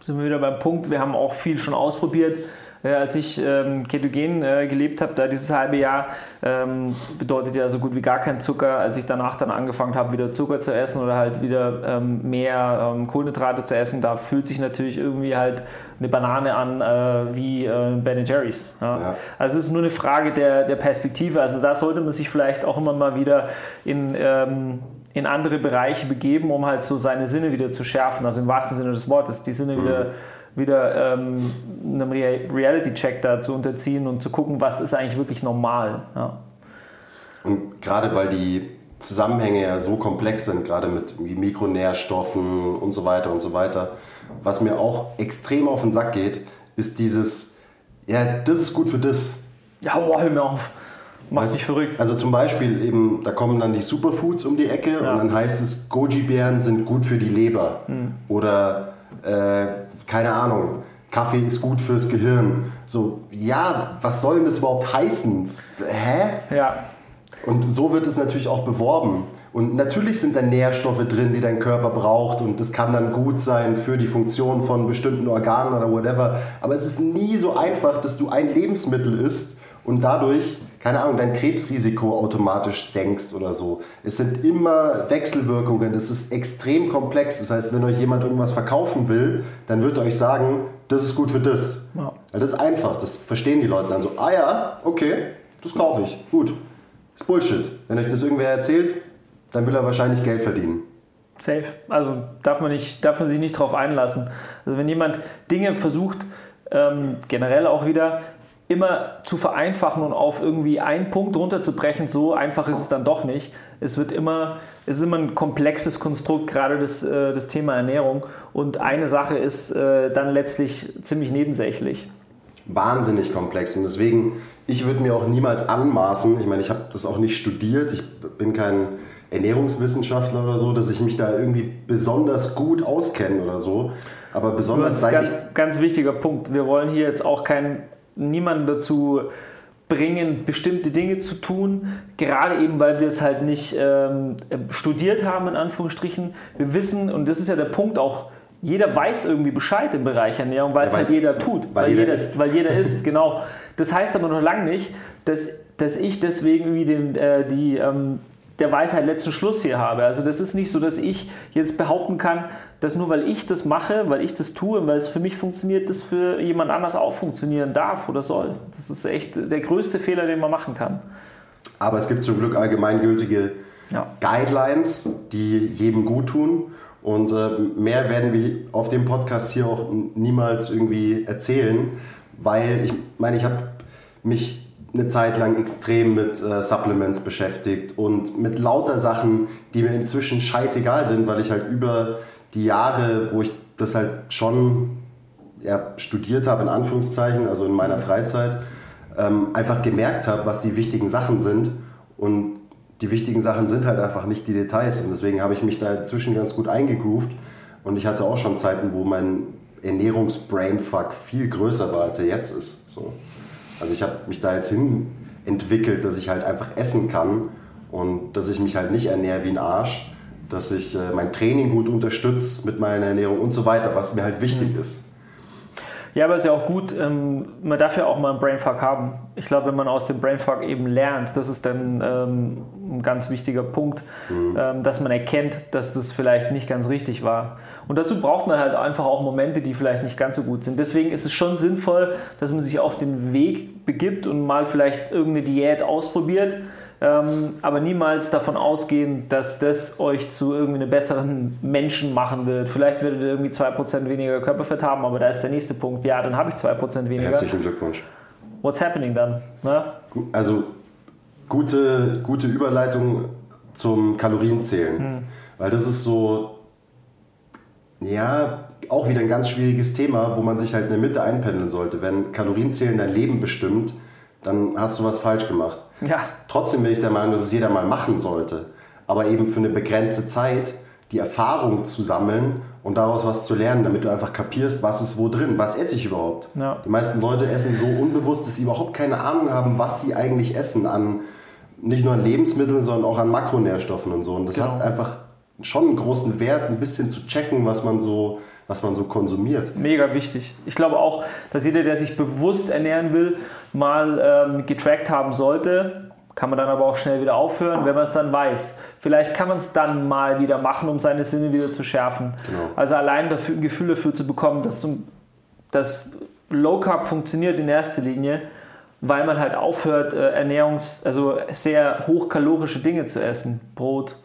sind wir wieder beim Punkt, wir haben auch viel schon ausprobiert als ich ähm, ketogen äh, gelebt habe, da dieses halbe Jahr, ähm, bedeutet ja so gut wie gar kein Zucker. Als ich danach dann angefangen habe, wieder Zucker zu essen oder halt wieder ähm, mehr ähm, Kohlenhydrate zu essen, da fühlt sich natürlich irgendwie halt eine Banane an äh, wie äh, Ben Jerry's. Ja. Ja. Also es ist nur eine Frage der, der Perspektive. Also da sollte man sich vielleicht auch immer mal wieder in ähm, in andere Bereiche begeben, um halt so seine Sinne wieder zu schärfen, also im wahrsten Sinne des Wortes, die Sinne mhm. wieder wieder ähm, einem Reality-Check da zu unterziehen und zu gucken, was ist eigentlich wirklich normal. Ja. Und gerade weil die Zusammenhänge ja so komplex sind, gerade mit Mikronährstoffen und so weiter und so weiter, was mir auch extrem auf den Sack geht, ist dieses, ja, das ist gut für das. Ja, boah, hör mir auf. Mach dich verrückt. Also zum Beispiel eben, da kommen dann die Superfoods um die Ecke ja. und dann heißt es, Goji-Beeren sind gut für die Leber. Hm. Oder äh, keine Ahnung, Kaffee ist gut fürs Gehirn. So, ja, was soll denn das überhaupt heißen? Hä? Ja. Und so wird es natürlich auch beworben. Und natürlich sind da Nährstoffe drin, die dein Körper braucht und das kann dann gut sein für die Funktion von bestimmten Organen oder whatever. Aber es ist nie so einfach, dass du ein Lebensmittel isst und dadurch keine Ahnung, dein Krebsrisiko automatisch senkst oder so. Es sind immer Wechselwirkungen, es ist extrem komplex. Das heißt, wenn euch jemand irgendwas verkaufen will, dann wird er euch sagen, das ist gut für das. Ja. Das ist einfach, das verstehen die Leute dann so, ah ja, okay, das kaufe ich, gut. Das ist Bullshit. Wenn euch das irgendwer erzählt, dann will er wahrscheinlich Geld verdienen. Safe. Also darf man, nicht, darf man sich nicht darauf einlassen. Also wenn jemand Dinge versucht, ähm, generell auch wieder immer zu vereinfachen und auf irgendwie einen Punkt runterzubrechen, so einfach ist es dann doch nicht. Es wird immer, es ist immer ein komplexes Konstrukt, gerade das, äh, das Thema Ernährung. Und eine Sache ist äh, dann letztlich ziemlich nebensächlich. Wahnsinnig komplex. Und deswegen, ich würde mir auch niemals anmaßen, ich meine, ich habe das auch nicht studiert, ich bin kein Ernährungswissenschaftler oder so, dass ich mich da irgendwie besonders gut auskenne oder so. Aber besonders ist ein ganz, ganz wichtiger Punkt. Wir wollen hier jetzt auch kein niemanden dazu bringen, bestimmte Dinge zu tun, gerade eben, weil wir es halt nicht ähm, studiert haben, in Anführungsstrichen. Wir wissen, und das ist ja der Punkt auch, jeder weiß irgendwie Bescheid im Bereich Ernährung, weil ja, es halt jeder tut. Weil, weil jeder, ist. Weil jeder ist, genau. Das heißt aber noch lange nicht, dass, dass ich deswegen irgendwie den, äh, die, ähm, der Weisheit letzten Schluss hier habe. Also das ist nicht so, dass ich jetzt behaupten kann, dass nur weil ich das mache, weil ich das tue und weil es für mich funktioniert, das für jemand anders auch funktionieren darf oder soll. Das ist echt der größte Fehler, den man machen kann. Aber es gibt zum Glück allgemeingültige ja. Guidelines, die jedem gut tun. Und äh, mehr werden wir auf dem Podcast hier auch niemals irgendwie erzählen, weil ich meine, ich habe mich eine Zeit lang extrem mit äh, Supplements beschäftigt und mit lauter Sachen, die mir inzwischen scheißegal sind, weil ich halt über die Jahre, wo ich das halt schon ja, studiert habe, in Anführungszeichen, also in meiner Freizeit, ähm, einfach gemerkt habe, was die wichtigen Sachen sind. Und die wichtigen Sachen sind halt einfach nicht die Details. Und deswegen habe ich mich da inzwischen ganz gut eingegroovt. Und ich hatte auch schon Zeiten, wo mein Ernährungsbrainfuck viel größer war, als er jetzt ist. So. Also ich habe mich da jetzt hin entwickelt, dass ich halt einfach essen kann und dass ich mich halt nicht ernähre wie ein Arsch, dass ich äh, mein Training gut unterstütze mit meiner Ernährung und so weiter, was mir halt wichtig mhm. ist. Ja, aber es ist ja auch gut, ähm, man darf ja auch mal einen Brainfuck haben. Ich glaube, wenn man aus dem Brainfuck eben lernt, das ist dann ähm, ein ganz wichtiger Punkt, mhm. ähm, dass man erkennt, dass das vielleicht nicht ganz richtig war. Und dazu braucht man halt einfach auch Momente, die vielleicht nicht ganz so gut sind. Deswegen ist es schon sinnvoll, dass man sich auf den Weg begibt und mal vielleicht irgendeine Diät ausprobiert ähm, aber niemals davon ausgehen, dass das euch zu irgendwie besseren Menschen machen wird. Vielleicht werdet ihr irgendwie 2% weniger Körperfett haben, aber da ist der nächste Punkt. Ja, dann habe ich 2% weniger. Herzlichen Glückwunsch. What's happening dann? Ne? Also gute, gute Überleitung zum Kalorienzählen. Hm. Weil das ist so, ja, auch wieder ein ganz schwieriges Thema, wo man sich halt in der Mitte einpendeln sollte. Wenn Kalorienzählen dein Leben bestimmt, dann hast du was falsch gemacht. Ja. Trotzdem bin ich der Meinung, dass es jeder mal machen sollte. Aber eben für eine begrenzte Zeit die Erfahrung zu sammeln und daraus was zu lernen, damit du einfach kapierst, was ist wo drin, was esse ich überhaupt. Ja. Die meisten Leute essen so unbewusst, dass sie überhaupt keine Ahnung haben, was sie eigentlich essen an nicht nur an Lebensmitteln, sondern auch an Makronährstoffen und so. Und das genau. hat einfach schon einen großen Wert, ein bisschen zu checken, was man so, was man so konsumiert. Mega wichtig. Ich glaube auch, dass jeder, der sich bewusst ernähren will, mal ähm, getrackt haben sollte. Kann man dann aber auch schnell wieder aufhören, wenn man es dann weiß. Vielleicht kann man es dann mal wieder machen, um seine Sinne wieder zu schärfen. Genau. Also allein dafür, ein Gefühl dafür zu bekommen, dass, zum, dass Low Carb funktioniert in erster Linie, weil man halt aufhört, äh, Ernährungs-, also sehr hochkalorische Dinge zu essen. Brot,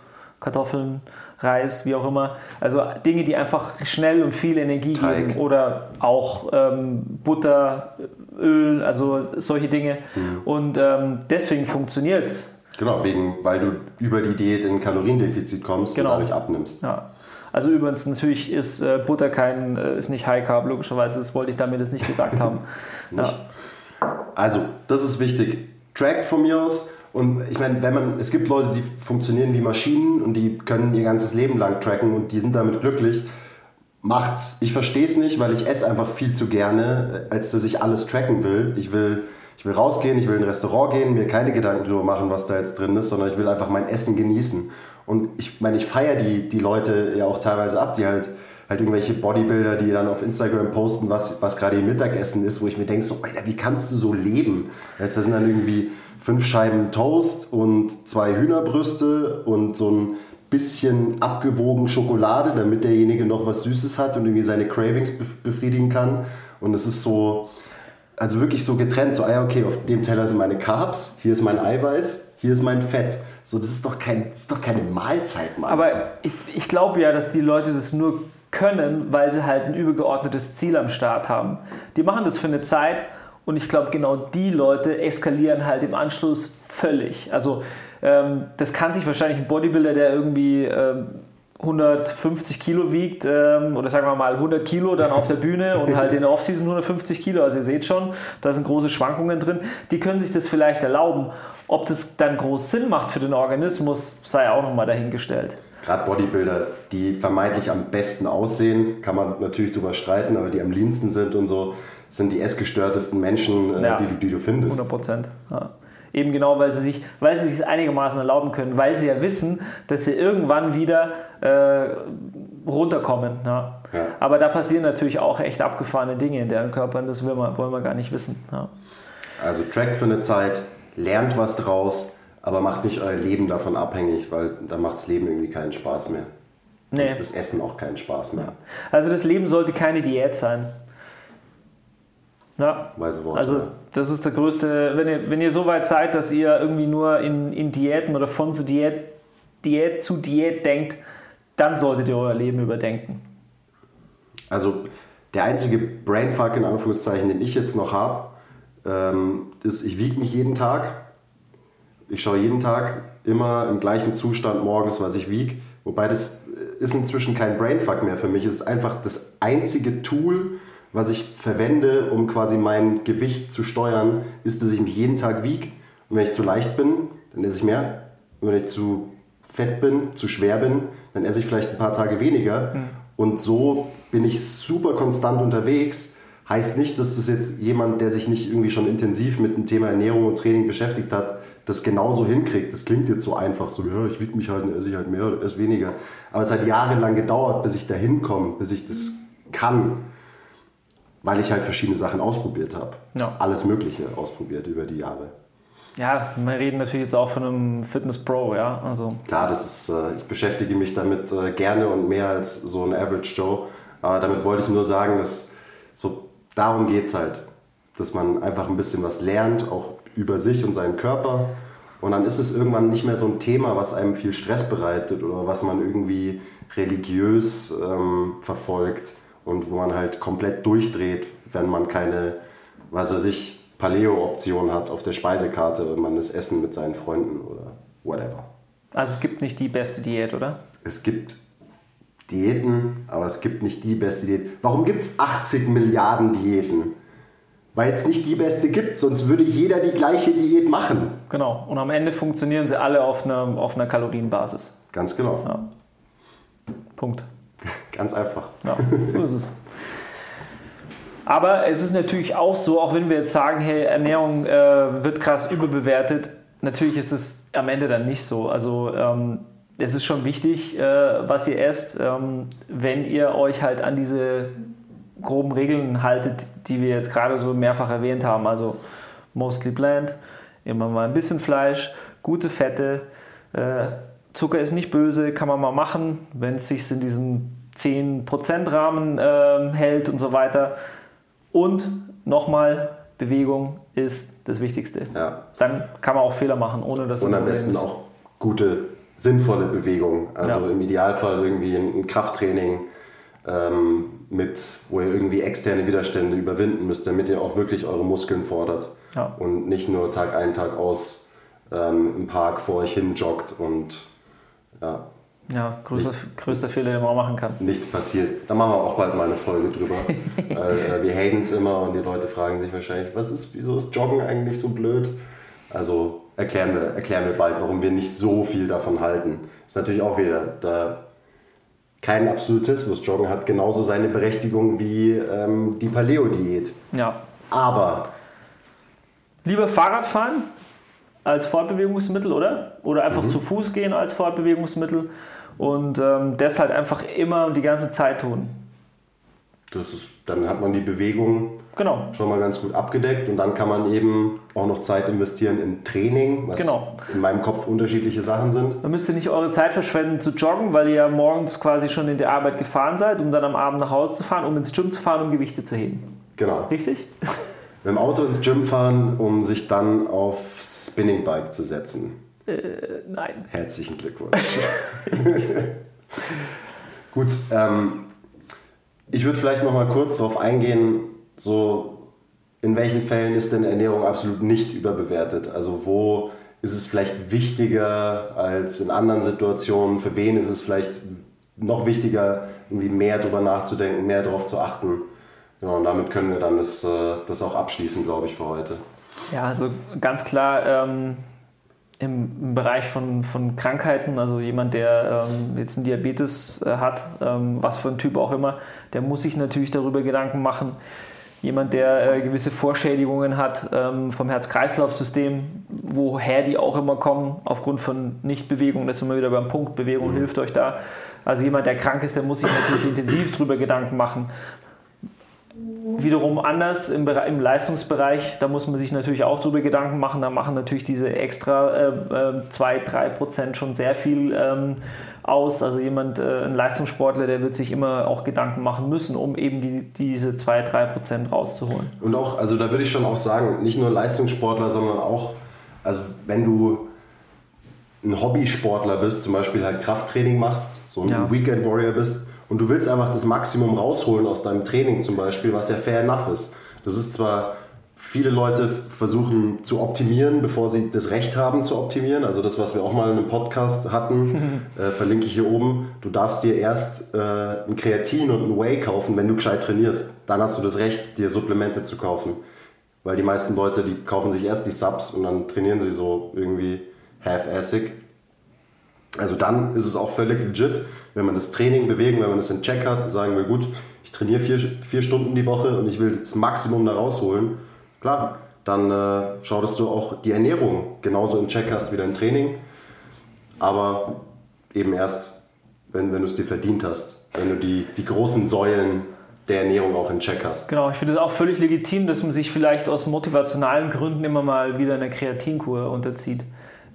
Kartoffeln, Reis, wie auch immer. Also Dinge, die einfach schnell und viel Energie Teig. geben. Oder auch ähm, Butter, Öl, also solche Dinge. Mhm. Und ähm, deswegen funktioniert es. Genau, wegen, weil du über die Diät in Kaloriendefizit kommst Genau. und dadurch abnimmst. Ja. Also übrigens, natürlich ist äh, Butter kein, äh, ist nicht High Carb, logischerweise. Das wollte ich damit jetzt nicht gesagt haben. Nicht? Also, das ist wichtig. Trackt von mir aus. Und ich meine, wenn man, es gibt Leute, die funktionieren wie Maschinen und die können ihr ganzes Leben lang tracken und die sind damit glücklich. Macht's. Ich verstehe es nicht, weil ich esse einfach viel zu gerne, als dass ich alles tracken will. Ich will, ich will rausgehen, ich will in ein Restaurant gehen, mir keine Gedanken darüber machen, was da jetzt drin ist, sondern ich will einfach mein Essen genießen. Und ich meine, ich feiere die, die Leute ja auch teilweise ab, die halt, halt irgendwelche Bodybuilder, die dann auf Instagram posten, was, was gerade ihr Mittagessen ist, wo ich mir denke, so, Alter, wie kannst du so leben? Weißt, das sind dann irgendwie fünf Scheiben Toast und zwei Hühnerbrüste und so ein bisschen abgewogen Schokolade, damit derjenige noch was Süßes hat und irgendwie seine Cravings bef- befriedigen kann. Und es ist so, also wirklich so getrennt, so, ah okay, auf dem Teller sind meine Carbs, hier ist mein Eiweiß, hier ist mein Fett. So, das ist doch, kein, das ist doch keine Mahlzeit, Mann. Aber ich, ich glaube ja, dass die Leute das nur können, weil sie halt ein übergeordnetes Ziel am Start haben. Die machen das für eine Zeit und ich glaube, genau die Leute eskalieren halt im Anschluss völlig. Also ähm, das kann sich wahrscheinlich ein Bodybuilder, der irgendwie ähm, 150 Kilo wiegt ähm, oder sagen wir mal 100 Kilo dann auf der Bühne und halt in der Offseason 150 Kilo, also ihr seht schon, da sind große Schwankungen drin, die können sich das vielleicht erlauben. Ob das dann groß Sinn macht für den Organismus, sei auch nochmal dahingestellt. Gerade Bodybuilder, die vermeintlich am besten aussehen, kann man natürlich drüber streiten, aber die am leansten sind und so, sind die essgestörtesten Menschen, äh, Ja. die, du, die du findest. 100 Prozent. Ja. Eben genau, weil sie sich, weil sie sich einigermaßen erlauben können, weil sie ja wissen, dass sie irgendwann wieder äh, runterkommen. Ja. Aber da passieren natürlich auch echt abgefahrene Dinge in deren Körpern, das man, wollen wir gar nicht wissen. Also trackt für eine Zeit, lernt was draus, aber macht nicht euer Leben davon abhängig, weil dann macht das Leben irgendwie keinen Spaß mehr. Nee. Das Essen auch keinen Spaß mehr. Also das Leben sollte keine Diät sein. Ja. Weise Worte. Also das ist der größte, wenn ihr, wenn ihr so weit seid, dass ihr irgendwie nur in, in Diäten oder von zu Diät, Diät zu Diät denkt, dann solltet ihr euer Leben überdenken. Also der einzige Brainfuck in Anführungszeichen, den ich jetzt noch habe, ähm, ist, ich wiege mich jeden Tag. Ich schaue jeden Tag immer im gleichen Zustand morgens, was ich wiege. Wobei das ist inzwischen kein Brainfuck mehr für mich. Es ist einfach das einzige Tool, was ich verwende, um quasi mein Gewicht zu steuern, ist, dass ich mich jeden Tag wiege. Und wenn ich zu leicht bin, dann esse ich mehr. Und wenn ich zu fett bin, zu schwer bin, dann esse ich vielleicht ein paar Tage weniger. Und so bin ich super konstant unterwegs. Heißt nicht, dass das jetzt jemand, der sich nicht irgendwie schon intensiv mit dem Thema Ernährung und Training beschäftigt hat, das genauso hinkriegt. Das klingt jetzt so einfach, so, ja, ich wiege mich halt, dann esse ich halt mehr oder esse weniger. Aber es hat jahrelang gedauert, bis ich da hinkomme, bis ich das kann, weil ich halt verschiedene Sachen ausprobiert habe. Ja. Alles Mögliche ausprobiert über die Jahre. Ja, wir reden natürlich jetzt auch von einem Fitness Pro, ja. Also Klar, das ist, äh, ich beschäftige mich damit äh, gerne und mehr als so ein Average Joe. Aber damit wollte ich nur sagen, dass so darum geht es halt. Dass man einfach ein bisschen was lernt, auch über sich und seinen Körper. Und dann ist es irgendwann nicht mehr so ein Thema, was einem viel Stress bereitet oder was man irgendwie religiös ähm, verfolgt und wo man halt komplett durchdreht, wenn man keine, was weiß ich, Paleo-Option hat auf der Speisekarte und man ist Essen mit seinen Freunden oder whatever. Also es gibt nicht die beste Diät, oder? Es gibt Diäten, aber es gibt nicht die beste Diät. Warum gibt es 80 Milliarden Diäten? Weil es nicht die beste gibt, sonst würde jeder die gleiche Diät machen. Genau. Und am Ende funktionieren sie alle auf einer, auf einer Kalorienbasis. Ganz genau. Ja. Punkt. Ganz einfach. Ja, so ist es. Aber es ist natürlich auch so, auch wenn wir jetzt sagen, hey, Ernährung äh, wird krass überbewertet, natürlich ist es am Ende dann nicht so. Also ähm, es ist schon wichtig, äh, was ihr esst, ähm, wenn ihr euch halt an diese groben Regeln haltet, die wir jetzt gerade so mehrfach erwähnt haben. Also mostly bland, immer mal ein bisschen Fleisch, gute Fette. Äh, Zucker ist nicht böse, kann man mal machen, wenn es sich in diesem 10% Rahmen äh, hält und so weiter. Und nochmal, Bewegung ist das Wichtigste. Ja. Dann kann man auch Fehler machen, ohne dass Und am besten ist. auch gute, sinnvolle Bewegung. Also Ja. im Idealfall irgendwie ein ein Krafttraining, ähm, mit, wo ihr irgendwie externe Widerstände überwinden müsst, damit ihr auch wirklich eure Muskeln fordert. Ja. Und nicht nur Tag ein, Tag aus ähm, im Park vor euch hin joggt und ja, Ja, größter, größter Fehler, den man auch machen kann. nichts passiert. Da machen wir auch bald mal eine Folge drüber. Weil, äh, wir haten es immer und die Leute fragen sich wahrscheinlich, was ist, wieso ist Joggen eigentlich so blöd? Also erklären wir, erklären wir bald, warum wir nicht so viel davon halten. Ist natürlich auch wieder da kein Absolutismus. Joggen hat genauso seine Berechtigung wie ähm, die Paleo-Diät. Ja. Aber Lieber Fahrrad fahren als Fortbewegungsmittel, oder? Oder einfach zu Fuß gehen als Fortbewegungsmittel und ähm, das halt einfach immer und die ganze Zeit tun. Das ist, dann hat man die Bewegung Genau. schon mal ganz gut abgedeckt und dann kann man eben auch noch Zeit investieren in Training, was Genau. in meinem Kopf unterschiedliche Sachen sind. Dann müsst ihr nicht eure Zeit verschwenden zu joggen, weil ihr ja morgens quasi schon in die Arbeit gefahren seid, um dann am Abend nach Hause zu fahren, um ins Gym zu fahren, um Gewichte zu heben. Genau. Richtig? Mit dem Auto ins Gym fahren, um sich dann aufs Spinningbike zu setzen. Äh, nein. Herzlichen Glückwunsch. Gut, ähm, ich würde vielleicht noch mal kurz darauf eingehen, so in welchen Fällen ist denn Ernährung absolut nicht überbewertet? Also wo ist es vielleicht wichtiger als in anderen Situationen? Für wen ist es vielleicht noch wichtiger, irgendwie mehr darüber nachzudenken, mehr darauf zu achten? Genau, und damit können wir dann das, äh, das auch abschließen, glaube ich, für heute. Ja, also ganz klar ähm, im, Bereich von, von Krankheiten, also jemand, der ähm, jetzt einen Diabetes äh, hat, ähm, was für ein Typ auch immer, der muss sich natürlich darüber Gedanken machen. Jemand, der äh, gewisse Vorschädigungen hat ähm, vom Herz-Kreislauf-System, woher die auch immer kommen, aufgrund von Nichtbewegung, das sind wir wieder beim Punkt, Bewegung hilft euch da. Also jemand, der krank ist, der muss sich natürlich intensiv darüber Gedanken machen. Wiederum anders im, im Leistungsbereich, da muss man sich natürlich auch darüber Gedanken machen. Da machen natürlich diese extra 2-3% schon sehr viel ähm, aus. Also jemand, äh, ein Leistungssportler, der wird sich immer auch Gedanken machen müssen, um eben die, diese 2-3% rauszuholen. Und auch, also da würde ich schon auch sagen, nicht nur Leistungssportler, sondern auch, also wenn du ein Hobbysportler bist, zum Beispiel halt Krafttraining machst, so ein Ja. Weekend Warrior bist und du willst einfach das Maximum rausholen aus deinem Training zum Beispiel, was ja fair enough ist. Das ist zwar, viele Leute versuchen zu optimieren, bevor sie das Recht haben zu optimieren. Also das, was wir auch mal in einem Podcast hatten, äh, verlinke ich hier oben. Du darfst dir erst äh, ein Kreatin und ein Whey kaufen, wenn du gescheit trainierst. Dann hast du das Recht, dir Supplemente zu kaufen. Weil die meisten Leute, die kaufen sich erst die Subs und dann trainieren sie so irgendwie half-assig. Also dann ist es auch völlig legit, wenn man das Training bewegen, wenn man das in Check hat und sagen will, gut, ich trainiere vier, vier Stunden die Woche und ich will das Maximum da rausholen, klar, dann äh, schau, dass du auch die Ernährung genauso in Check hast wie dein Training, aber eben erst, wenn, wenn du es dir verdient hast, wenn du die, die großen Säulen der Ernährung auch in Check hast. Genau, ich finde es auch völlig legitim, dass man sich vielleicht aus motivationalen Gründen immer mal wieder einer Kreatinkur unterzieht.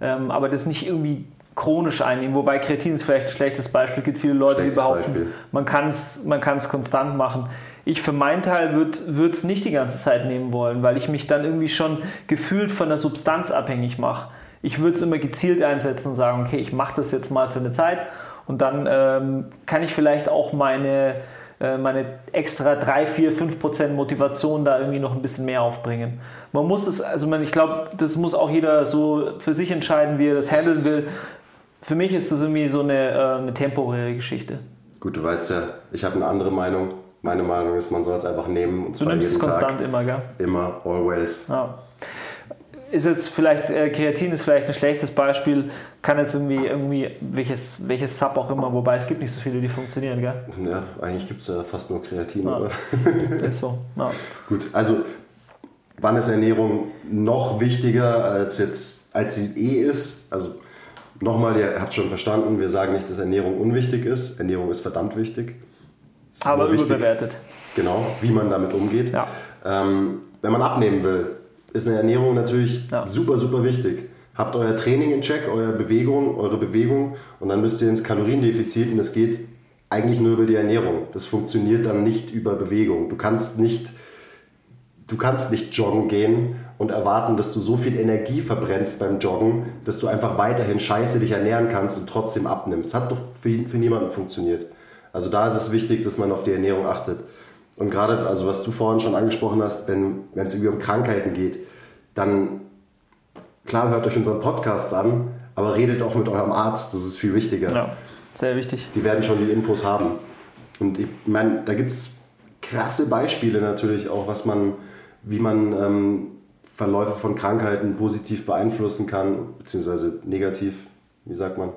Ähm, aber das nicht irgendwie chronisch einnehmen. Wobei Kreatin ist vielleicht ein schlechtes Beispiel. Es gibt viele Leute, Schlechtes die behaupten, Beispiel. man kann es man kann's konstant machen. Ich für meinen Teil würde es nicht die ganze Zeit nehmen wollen, weil ich mich dann irgendwie schon gefühlt von der Substanz abhängig mache. Ich würde es immer gezielt einsetzen und sagen, okay, ich mache das jetzt mal für eine Zeit und dann ähm, kann ich vielleicht auch meine, äh, meine extra 3, 4, 5 Prozent Motivation da irgendwie noch ein bisschen mehr aufbringen. Man muss es, also man, ich glaube, das muss auch jeder so für sich entscheiden, wie er das handeln will. Für mich ist das irgendwie so eine, äh, eine temporäre Geschichte. Gut, du weißt ja, ich habe eine andere Meinung. Meine Meinung ist, man soll es einfach nehmen und Du nimmst es konstant Tag. immer, gell? Immer, always. Ja. Ist jetzt vielleicht, äh, Kreatin ist vielleicht ein schlechtes Beispiel, kann jetzt irgendwie, irgendwie welches, welches Sub auch immer, wobei es gibt nicht so viele, die funktionieren, gell? Ja, eigentlich gibt es ja fast nur Kreatin, Ja. oder? Ist so. Ja. Gut, also wann ist Ernährung noch wichtiger als jetzt, als sie eh ist? Also nochmal, ihr habt schon verstanden, wir sagen nicht, dass Ernährung unwichtig ist. Ernährung ist verdammt wichtig. Ist Aber überbewertet. Genau, wie man damit umgeht. Ja. Ähm, wenn man abnehmen will, ist eine Ernährung natürlich Ja. super, super wichtig. Habt euer Training in Check, eure Bewegung, eure Bewegung und dann müsst ihr ins Kaloriendefizit und es geht eigentlich nur über die Ernährung. Das funktioniert dann nicht über Bewegung. Du kannst nicht, du kannst nicht joggen gehen und erwarten, dass du so viel Energie verbrennst beim Joggen, dass du einfach weiterhin scheiße dich ernähren kannst und trotzdem abnimmst. Hat doch für, für niemanden funktioniert. Also da ist es wichtig, dass man auf die Ernährung achtet. Und gerade, also was du vorhin schon angesprochen hast, wenn es irgendwie um Krankheiten geht, dann klar hört euch unseren Podcast an, aber redet auch mit eurem Arzt, das ist viel wichtiger. Ja, sehr wichtig. Die werden schon die Infos haben. Und ich meine, da gibt es krasse Beispiele natürlich auch, was man, wie man ähm, Verläufe von Krankheiten positiv beeinflussen kann, beziehungsweise negativ, wie sagt man?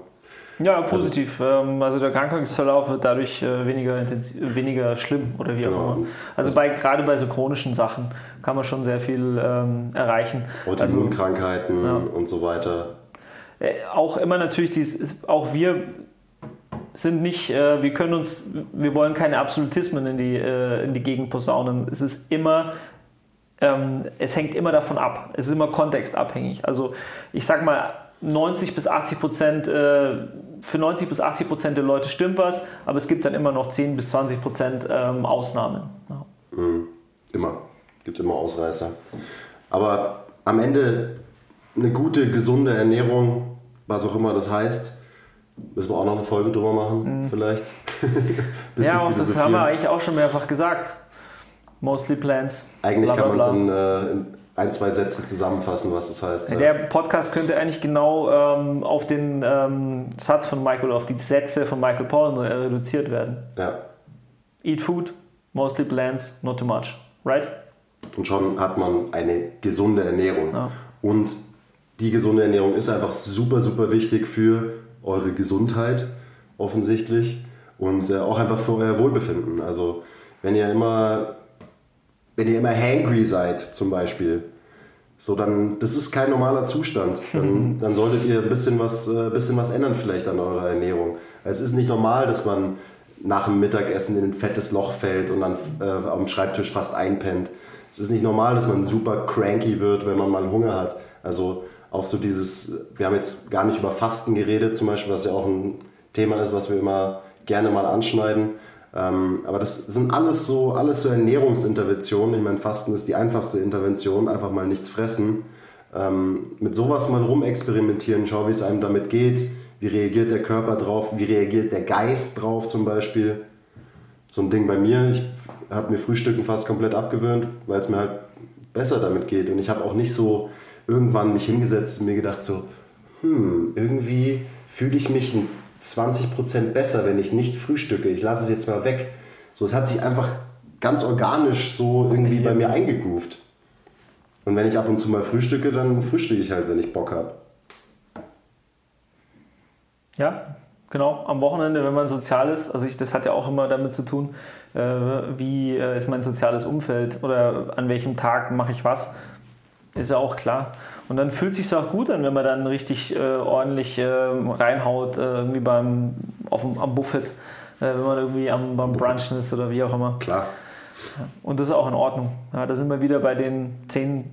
Ja, positiv. Ähm, Also der Krankheitsverlauf wird dadurch äh, weniger, intensiv, weniger schlimm oder wie auch Genau. immer. Also bei, gerade bei so chronischen Sachen kann man schon sehr viel ähm, erreichen. Also, Autoimmunkrankheiten Ja. und so weiter. äh, auch immer natürlich, dies, auch wir sind nicht, äh, wir können uns, wir wollen keine Absolutismen in die, äh, in die Gegend posaunen. Es ist immer, ähm, es hängt immer davon ab. Es ist immer kontextabhängig. Also ich sag mal, 90 bis 80 Prozent, äh, für 90 bis 80 Prozent der Leute stimmt was, aber es gibt dann immer noch 10 bis 20 Prozent ähm, Ausnahmen. Ja. Immer. Gibt immer Ausreißer. Aber am Ende eine gute, gesunde Ernährung, was auch immer das heißt, müssen wir auch noch eine Folge drüber machen, vielleicht. Mhm. ja, und das haben wir eigentlich auch schon mehrfach gesagt. Mostly plants. Eigentlich bla, kann bla, man es bla. in, äh, in ein, zwei Sätzen zusammenfassen, was das heißt. Der Podcast könnte eigentlich genau ähm, auf den ähm, Satz von Michael, auf die Sätze von Michael Pollan reduziert werden. ja. Eat food, mostly plants, not too much. Right? Und schon hat man eine gesunde Ernährung. Ja. Und die gesunde Ernährung ist einfach super, super wichtig für eure Gesundheit, offensichtlich. Und äh, auch einfach für euer Wohlbefinden. Also, wenn ihr immer, wenn ihr immer hangry seid, zum Beispiel, so dann, das ist kein normaler Zustand. Dann, dann solltet ihr ein bisschen was, äh, bisschen was ändern vielleicht an eurer Ernährung. Es ist nicht normal, dass man nach dem Mittagessen in ein fettes Loch fällt und dann äh, am Schreibtisch fast einpennt. Es ist nicht normal, dass man super cranky wird, wenn man mal Hunger hat. Also auch so dieses, wir haben jetzt gar nicht über Fasten geredet zum Beispiel, was ja auch ein Thema ist, was wir immer gerne mal anschneiden. Ähm, aber das sind alles so, alles so Ernährungsinterventionen. Ich meine, Fasten ist die einfachste Intervention, einfach mal nichts fressen. Ähm, mit sowas mal rumexperimentieren, schau, wie es einem damit geht. Wie reagiert der Körper drauf? Wie reagiert der Geist drauf zum Beispiel? So ein Ding bei mir, ich habe mir Frühstücken fast komplett abgewöhnt, weil es mir halt besser damit geht. Und ich habe auch nicht so irgendwann mich hingesetzt und mir gedacht so, hm, irgendwie fühle ich mich ein 20% besser, wenn ich nicht frühstücke. Ich lasse es jetzt mal weg. So, es hat sich einfach ganz organisch so irgendwie bei mir eingegroovt. Und wenn ich ab und zu mal frühstücke, dann frühstücke ich halt, wenn ich Bock habe. Ja, genau. Am Wochenende, wenn man sozial ist, also ich, das hat ja auch immer damit zu tun, äh, wie äh, ist mein soziales Umfeld oder an welchem Tag mache ich was, ist ja auch klar. Und dann fühlt es sich auch gut an, wenn man dann richtig äh, ordentlich äh, reinhaut, äh, irgendwie beim, auf dem, am Buffet, äh, wenn man irgendwie am, beim Brunchen ist oder wie auch immer. Klar. Und das ist auch in Ordnung. Ja, da sind wir wieder bei den 10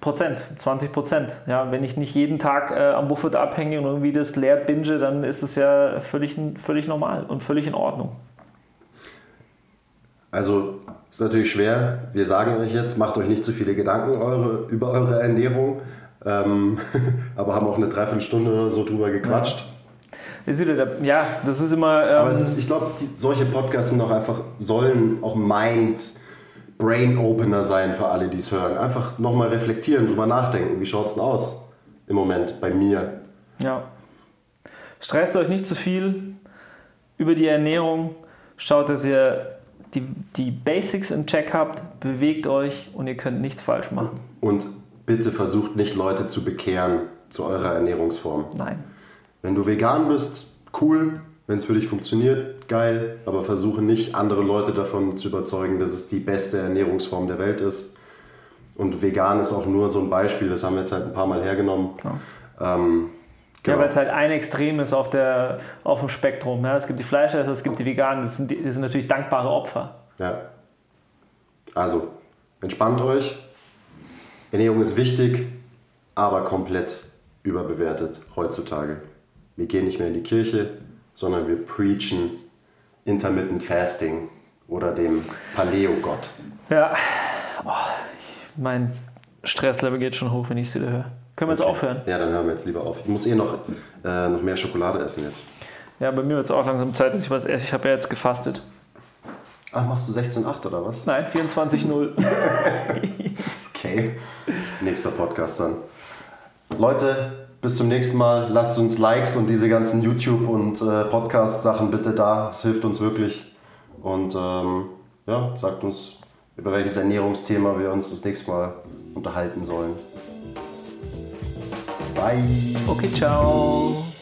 Prozent, 20 Prozent. Ja, wenn ich nicht jeden Tag äh, am Buffet abhänge und irgendwie das leer binge, dann ist es ja völlig, völlig normal und völlig in Ordnung. Also ist natürlich schwer. Wir sagen euch jetzt, macht euch nicht zu viele Gedanken eure, über eure Ernährung. Ähm, aber haben auch eine Dreiviertelstunde oder so drüber gequatscht. Ja, das ist immer. Ähm, Aber es ist, ich glaube, solche Podcasts sind auch einfach, sollen auch Mind, Brain Opener sein für alle, die es hören. Einfach nochmal reflektieren, drüber nachdenken. Wie schaut es denn aus im Moment bei mir? Ja. Stresst euch nicht zu viel über die Ernährung. Schaut, dass ihr die, die Basics in Check habt, bewegt euch und ihr könnt nichts falsch machen. Und bitte versucht nicht Leute zu bekehren zu eurer Ernährungsform. Nein. Wenn du vegan bist, cool. Wenn es für dich funktioniert, geil. Aber versuche nicht, andere Leute davon zu überzeugen, dass es die beste Ernährungsform der Welt ist. Und vegan ist auch nur so ein Beispiel, das haben wir jetzt halt ein paar Mal hergenommen. Ja. Ähm, Ja, Genau. weil es halt ein Extrem ist auf, der, auf dem Spektrum. Ja. Es gibt die Fleischesser, es gibt die Veganen, das sind, die, das sind natürlich dankbare Opfer. Ja. Also, entspannt euch. Ernährung ist wichtig, aber komplett überbewertet heutzutage. Wir gehen nicht mehr in die Kirche, sondern wir preachen Intermittent Fasting oder dem Paleo-Gott. Ja, oh, mein Stresslevel geht schon hoch, wenn ich wieder höre. Können wir jetzt aufhören? Ja, dann hören wir jetzt lieber auf. Ich muss eh noch, äh, noch mehr Schokolade essen jetzt. Ja, bei mir wird es auch langsam Zeit, dass ich was esse. Ich habe ja jetzt gefastet. Ach, machst du 16,8 oder was? Nein, 24,0. Okay. Nächster Podcast dann. Leute, bis zum nächsten Mal. Lasst uns Likes und diese ganzen YouTube- und äh, Podcast-Sachen bitte da. Es hilft uns wirklich. Und ähm, ja, sagt uns, über welches Ernährungsthema wir uns das nächste Mal unterhalten sollen. Bye. Okay, ciao.